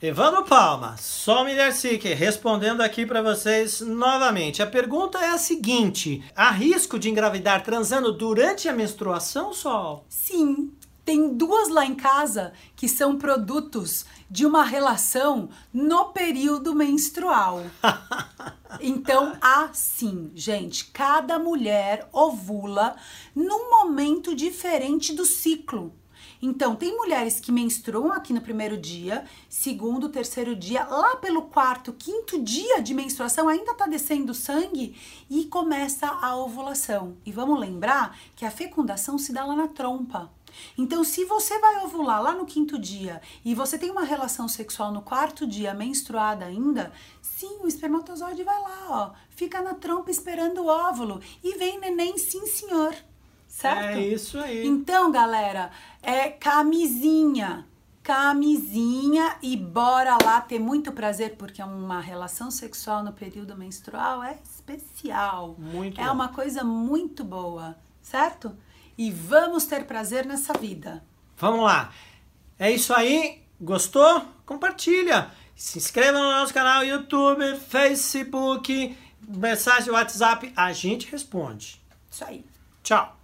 Evandro Palma, só Mulher Seeker, respondendo aqui para vocês novamente. A pergunta é a seguinte: há risco de engravidar transando durante a menstruação, Sol? Sim. Tem duas lá em casa que são produtos de uma relação no período menstrual. Então, assim, gente, cada mulher ovula num momento diferente do ciclo. Então, tem mulheres que menstruam aqui no primeiro dia, segundo, terceiro dia, lá pelo quarto, quinto dia de menstruação, ainda tá descendo sangue e começa a ovulação. E vamos lembrar que a fecundação se dá lá na trompa. Então, se você vai ovular lá no quinto dia e você tem uma relação sexual no quarto dia, menstruada ainda, sim, o espermatozoide vai lá, ó, fica na trompa esperando o óvulo e vem neném, sim, senhor certo? É isso aí. Então, galera, é camisinha. Camisinha e bora lá ter muito prazer, porque uma relação sexual no período menstrual é especial. Muito É bom. uma coisa muito boa, certo? E vamos ter prazer nessa vida. Vamos lá. É isso aí. Gostou? Compartilha. Se inscreva no nosso canal YouTube, Facebook, mensagem WhatsApp. A gente responde. Isso aí. Tchau.